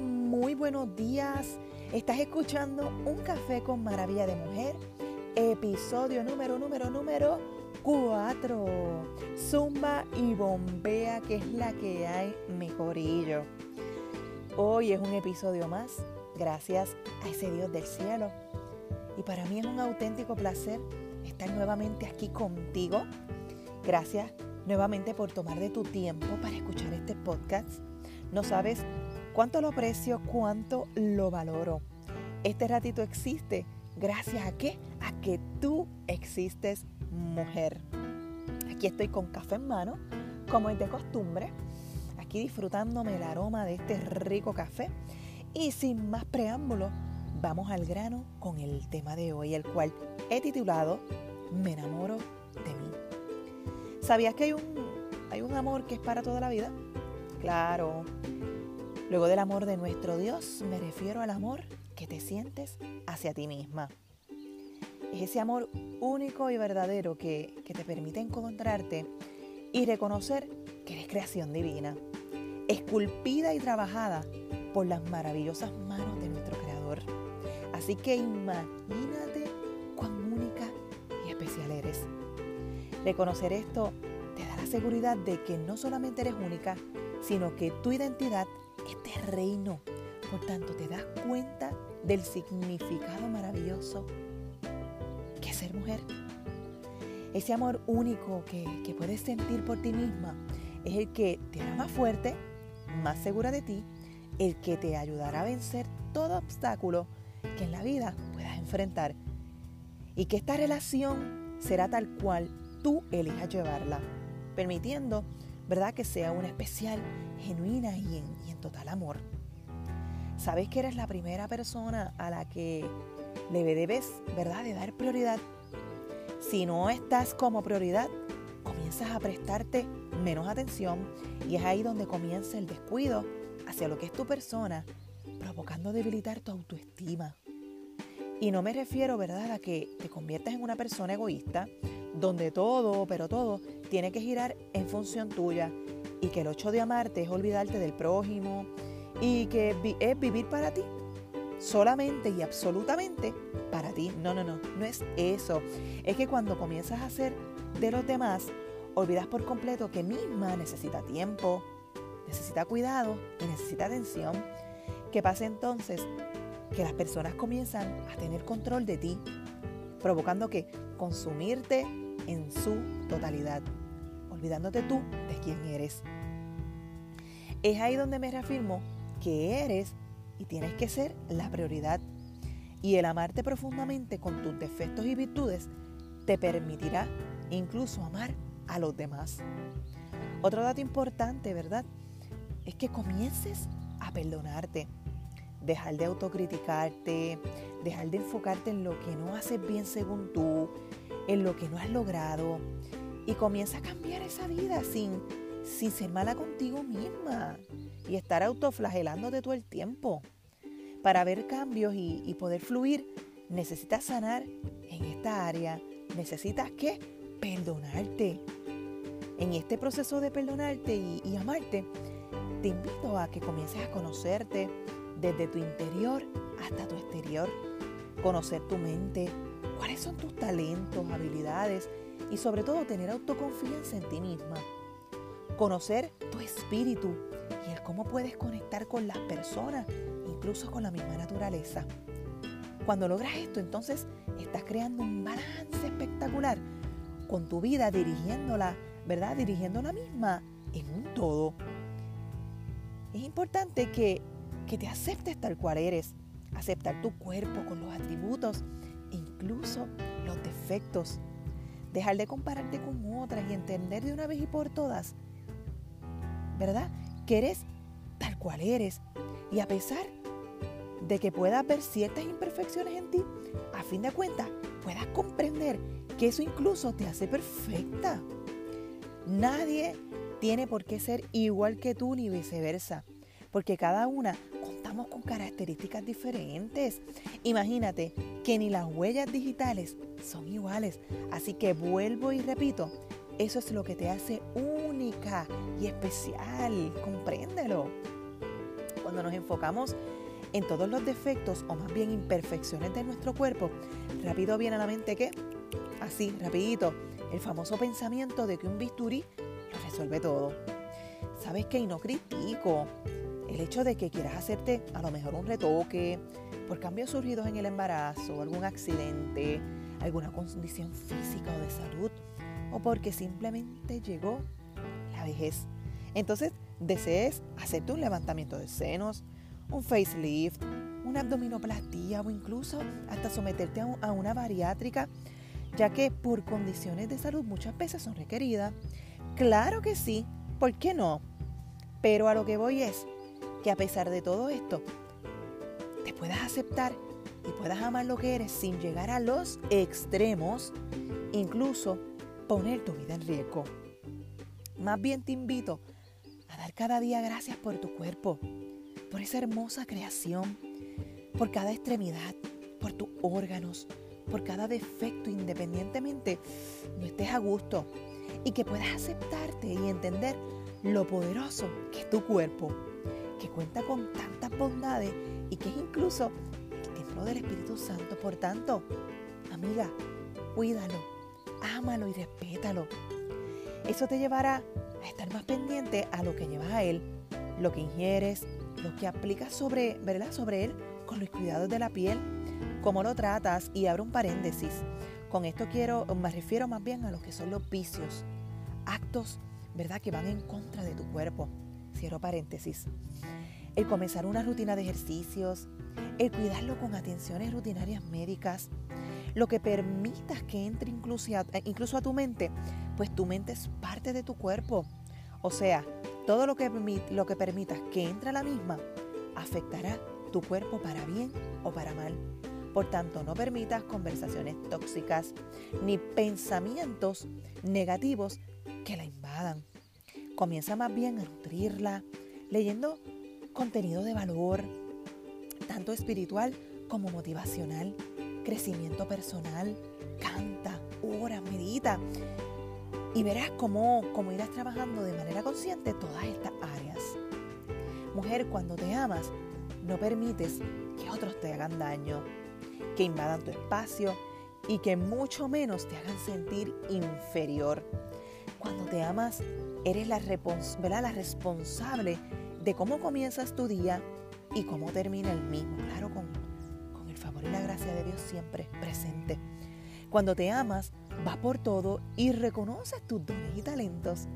Muy buenos días. Estás escuchando Un Café con Maravilla de Mujer, episodio número, número, número 4. Zumba y bombea, que es la que hay, mejorillo. Hoy es un episodio más, gracias a ese Dios del cielo. Y para mí es un auténtico placer estar nuevamente aquí contigo. Gracias nuevamente por tomar de tu tiempo para escuchar este podcast. No sabes cuánto lo aprecio, cuánto lo valoro. Este ratito existe gracias a qué? A que tú existes, mujer. Aquí estoy con café en mano, como es de costumbre, aquí disfrutándome el aroma de este rico café. Y sin más preámbulo, vamos al grano con el tema de hoy, el cual he titulado Me enamoro de mí. ¿Sabías que hay un, hay un amor que es para toda la vida? Claro. Luego del amor de nuestro Dios, me refiero al amor que te sientes hacia ti misma. Es ese amor único y verdadero que, que te permite encontrarte y reconocer que eres creación divina, esculpida y trabajada por las maravillosas manos de nuestro Creador. Así que imagínate cuán única y especial eres. Reconocer esto te da la seguridad de que no solamente eres única, sino que tu identidad es de reino. Por tanto, te das cuenta del significado maravilloso que es ser mujer. Ese amor único que, que puedes sentir por ti misma es el que te hará más fuerte, más segura de ti, el que te ayudará a vencer todo obstáculo que en la vida puedas enfrentar. Y que esta relación será tal cual tú elijas llevarla, permitiendo, ¿verdad?, que sea una especial, genuina y en, total amor. Sabes que eres la primera persona a la que le debes, ¿verdad?, de dar prioridad. Si no estás como prioridad, comienzas a prestarte menos atención y es ahí donde comienza el descuido hacia lo que es tu persona, provocando debilitar tu autoestima. Y no me refiero, ¿verdad?, a que te conviertas en una persona egoísta, donde todo, pero todo, tiene que girar en función tuya y que el hecho de amarte es olvidarte del prójimo y que es vivir para ti, solamente y absolutamente para ti. No, no, no, no es eso. Es que cuando comienzas a hacer de los demás, olvidas por completo que misma necesita tiempo, necesita cuidado y necesita atención. ¿Qué pasa entonces? Que las personas comienzan a tener control de ti, provocando que consumirte en su totalidad, olvidándote tú de quién eres. Es ahí donde me reafirmo que eres y tienes que ser la prioridad. Y el amarte profundamente con tus defectos y virtudes te permitirá incluso amar a los demás. Otro dato importante, ¿verdad? Es que comiences a perdonarte, dejar de autocriticarte, dejar de enfocarte en lo que no haces bien según tú, en lo que no has logrado y comienza a cambiar esa vida sin, sin ser mala contigo misma y estar autoflagelándote todo el tiempo. Para ver cambios y, poder fluir, necesitas sanar en esta área. Necesitas qué? Perdonarte. En este proceso de perdonarte y, y amarte, te invito a que comiences a conocerte desde tu interior hasta tu exterior. Conocer tu mente, cuáles son tus talentos, habilidades y sobre todo tener autoconfianza en ti misma. Conocer tu espíritu y el cómo puedes conectar con las personas, incluso con la misma naturaleza. Cuando logras esto, entonces estás creando un balance espectacular con tu vida, dirigiéndola, ¿verdad? Dirigiendo la misma en un todo. Es importante que, que te aceptes tal cual eres, aceptar tu cuerpo con los atributos incluso los defectos. Dejar de compararte con otras y entender de una vez y por todas, ¿verdad? Que eres tal cual eres. Y a pesar de que puedas ver ciertas imperfecciones en ti, a fin de cuentas puedas comprender que eso incluso te hace perfecta. Nadie tiene por qué ser igual que tú ni viceversa, porque cada una con características diferentes. Imagínate que ni las huellas digitales son iguales. Así que vuelvo y repito, eso es lo que te hace única y especial. Compréndelo. Cuando nos enfocamos en todos los defectos o más bien imperfecciones de nuestro cuerpo, rápido viene a la mente que, así, rapidito, el famoso pensamiento de que un bisturí lo resuelve todo. ¿Sabes qué? Y no critico el hecho de que quieras hacerte a lo mejor un retoque por cambios surgidos en el embarazo, algún accidente, alguna condición física o de salud, o porque simplemente llegó la vejez. Entonces, desees hacerte un levantamiento de senos, un facelift, una abdominoplastía o incluso hasta someterte a una bariátrica, ya que por condiciones de salud muchas veces son requeridas. Claro que sí, ¿por qué no? Pero a lo que voy es que a pesar de todo esto, te puedas aceptar y puedas amar lo que eres sin llegar a los extremos, incluso poner tu vida en riesgo. Más bien te invito a dar cada día gracias por tu cuerpo, por esa hermosa creación, por cada extremidad, por tus órganos, por cada defecto, independientemente no estés a gusto, y que puedas aceptarte y entender lo poderoso que es tu cuerpo, que cuenta con tantas bondades y que es incluso el templo del Espíritu Santo. Por tanto, amiga, cuídalo, ámalo y respétalo. Eso te llevará a estar más pendiente a lo que llevas a Él, lo que ingieres, lo que aplicas sobre, ¿verdad? sobre Él con los cuidados de la piel, cómo lo tratas y abro un paréntesis. Con esto quiero, me refiero más bien a lo que son los vicios, actos, ¿verdad? Que van en contra de tu cuerpo. Cierro paréntesis. El comenzar una rutina de ejercicios, el cuidarlo con atenciones rutinarias médicas, lo que permitas que entre incluso a, eh, incluso a tu mente, pues tu mente es parte de tu cuerpo. O sea, todo lo que, lo que permitas que entre a la misma afectará tu cuerpo para bien o para mal. Por tanto, no permitas conversaciones tóxicas ni pensamientos negativos que la invadan. Comienza más bien a nutrirla, leyendo contenido de valor, tanto espiritual como motivacional crecimiento personal, canta, ora, medita y verás cómo, cómo irás trabajando de manera consciente todas estas áreas. Mujer, cuando te amas, no permites que otros te hagan daño, que invadan tu espacio y que mucho menos te hagan sentir inferior. Cuando te amas, eres la, la responsable de cómo comienzas tu día y cómo termina el mismo. Claro, con y la gracia de Dios siempre presente. Cuando te amas, vas por todo y reconoces tus dones y talentos.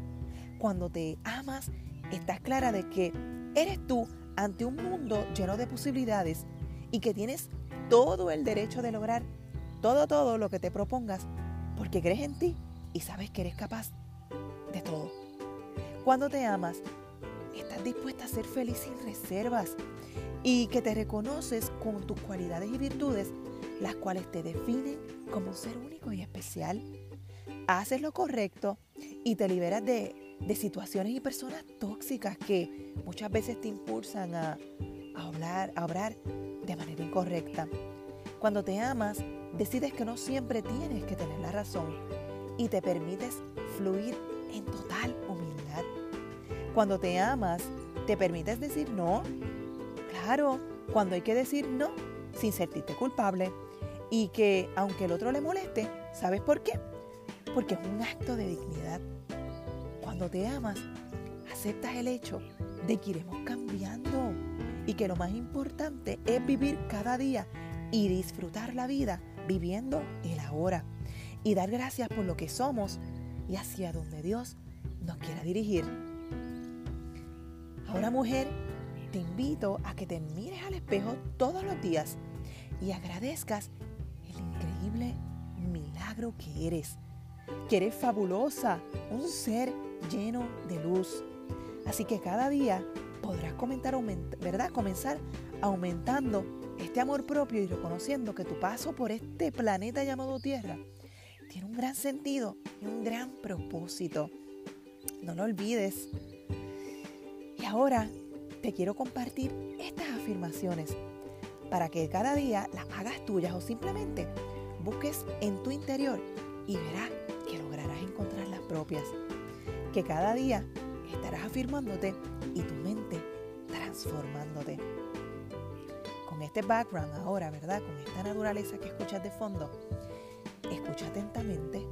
Cuando te amas, estás clara de que eres tú ante un mundo lleno de posibilidades y que tienes todo el derecho de lograr todo, todo lo que te propongas porque crees en ti y sabes que eres capaz de todo. Cuando te amas, estás dispuesta a ser feliz sin reservas y que te reconoces con tus cualidades y virtudes, las cuales te definen como un ser único y especial. Haces lo correcto y te liberas de, situaciones y personas tóxicas que muchas veces te impulsan a, hablar, a obrar de manera incorrecta. Cuando te amas, decides que no siempre tienes que tener la razón y te permites fluir en total. Cuando te amas, te permites decir no Claro, cuando hay que decir no sin sentirte culpable y que aunque el otro le moleste, ¿sabes por qué? Porque es un acto de dignidad. Cuando te amas, aceptas el hecho de que iremos cambiando y que lo más importante es vivir cada día y disfrutar la vida viviendo el ahora y dar gracias por lo que somos y hacia donde Dios nos quiera dirigir. Ahora mujer, te invito a que te mires al espejo todos los días y agradezcas el increíble milagro que eres, que eres fabulosa, un ser lleno de luz. Así que cada día podrás comentar, ¿verdad? comenzar aumentando este amor propio y reconociendo que tu paso por este planeta llamado Tierra tiene un gran sentido y un gran propósito. No lo olvides. Ahora te quiero compartir estas afirmaciones para que cada día las hagas tuyas o simplemente busques en tu interior y verás que lograrás encontrar las propias. Que cada día estarás afirmándote y tu mente transformándote. Con este background ahora, ¿verdad? Con esta naturaleza que escuchas de fondo, escucha atentamente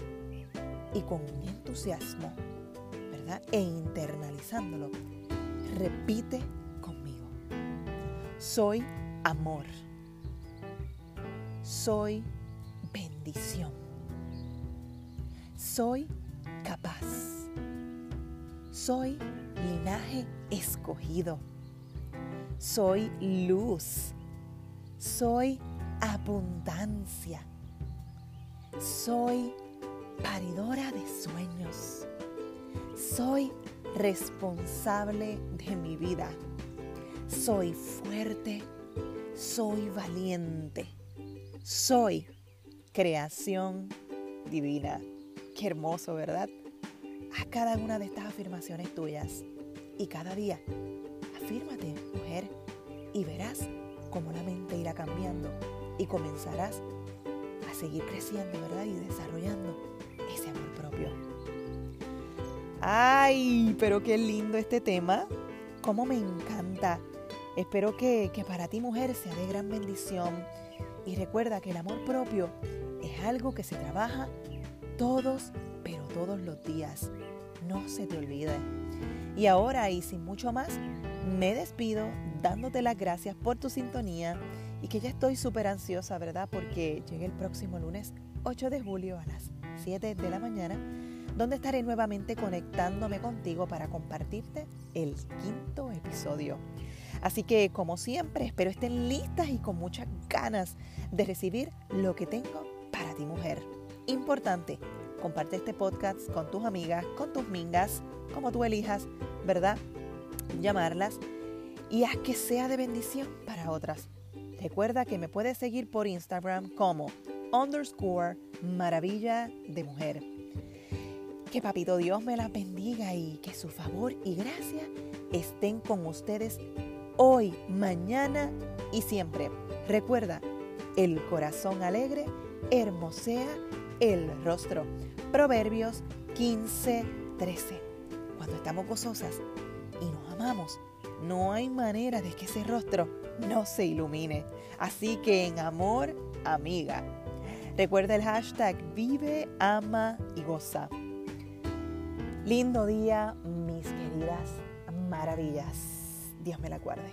y con entusiasmo, ¿verdad? E internalizándolo, repite conmigo. Soy amor. Soy bendición. Soy capaz. Soy linaje escogido. Soy luz. Soy abundancia. Soy paridora de sueños. Soy responsable de mi vida. Soy fuerte. Soy valiente. Soy creación divina. Qué hermoso, ¿verdad? Haz cada una de estas afirmaciones tuyas y cada día afírmate, mujer, y verás cómo la mente irá cambiando y comenzarás a seguir creciendo, ¿verdad? Y desarrollando. ¡Ay! Pero qué lindo este tema. ¡Cómo me encanta! Espero que, que para ti, mujer, sea de gran bendición. Y recuerda que el amor propio es algo que se trabaja todos, pero todos los días. No se te olvide. Y ahora, y sin mucho más, me despido dándote las gracias por tu sintonía y que ya estoy súper ansiosa, ¿verdad? Porque llegue el próximo lunes 8 de julio a las 7 de la mañana, donde estaré nuevamente conectándome contigo para compartirte el quinto episodio. Así que, como siempre, espero estén listas y con muchas ganas de recibir lo que tengo para ti, mujer. Importante, comparte este podcast con tus amigas, con tus mingas, como tú elijas, ¿verdad? Llamarlas y haz que sea de bendición para otras. Recuerda que me puedes seguir por Instagram como underscore maravilla de mujer. Que Papito Dios me las bendiga y que su favor y gracia estén con ustedes hoy, mañana y siempre. Recuerda, el corazón alegre hermosea el rostro. Proverbios 15, 13. Cuando estamos gozosas y nos amamos, no hay manera de que ese rostro no se ilumine. Así que en amor, amiga. Recuerda el hashtag vive, ama y goza. Lindo día, mis queridas maravillas. Dios me la guarde.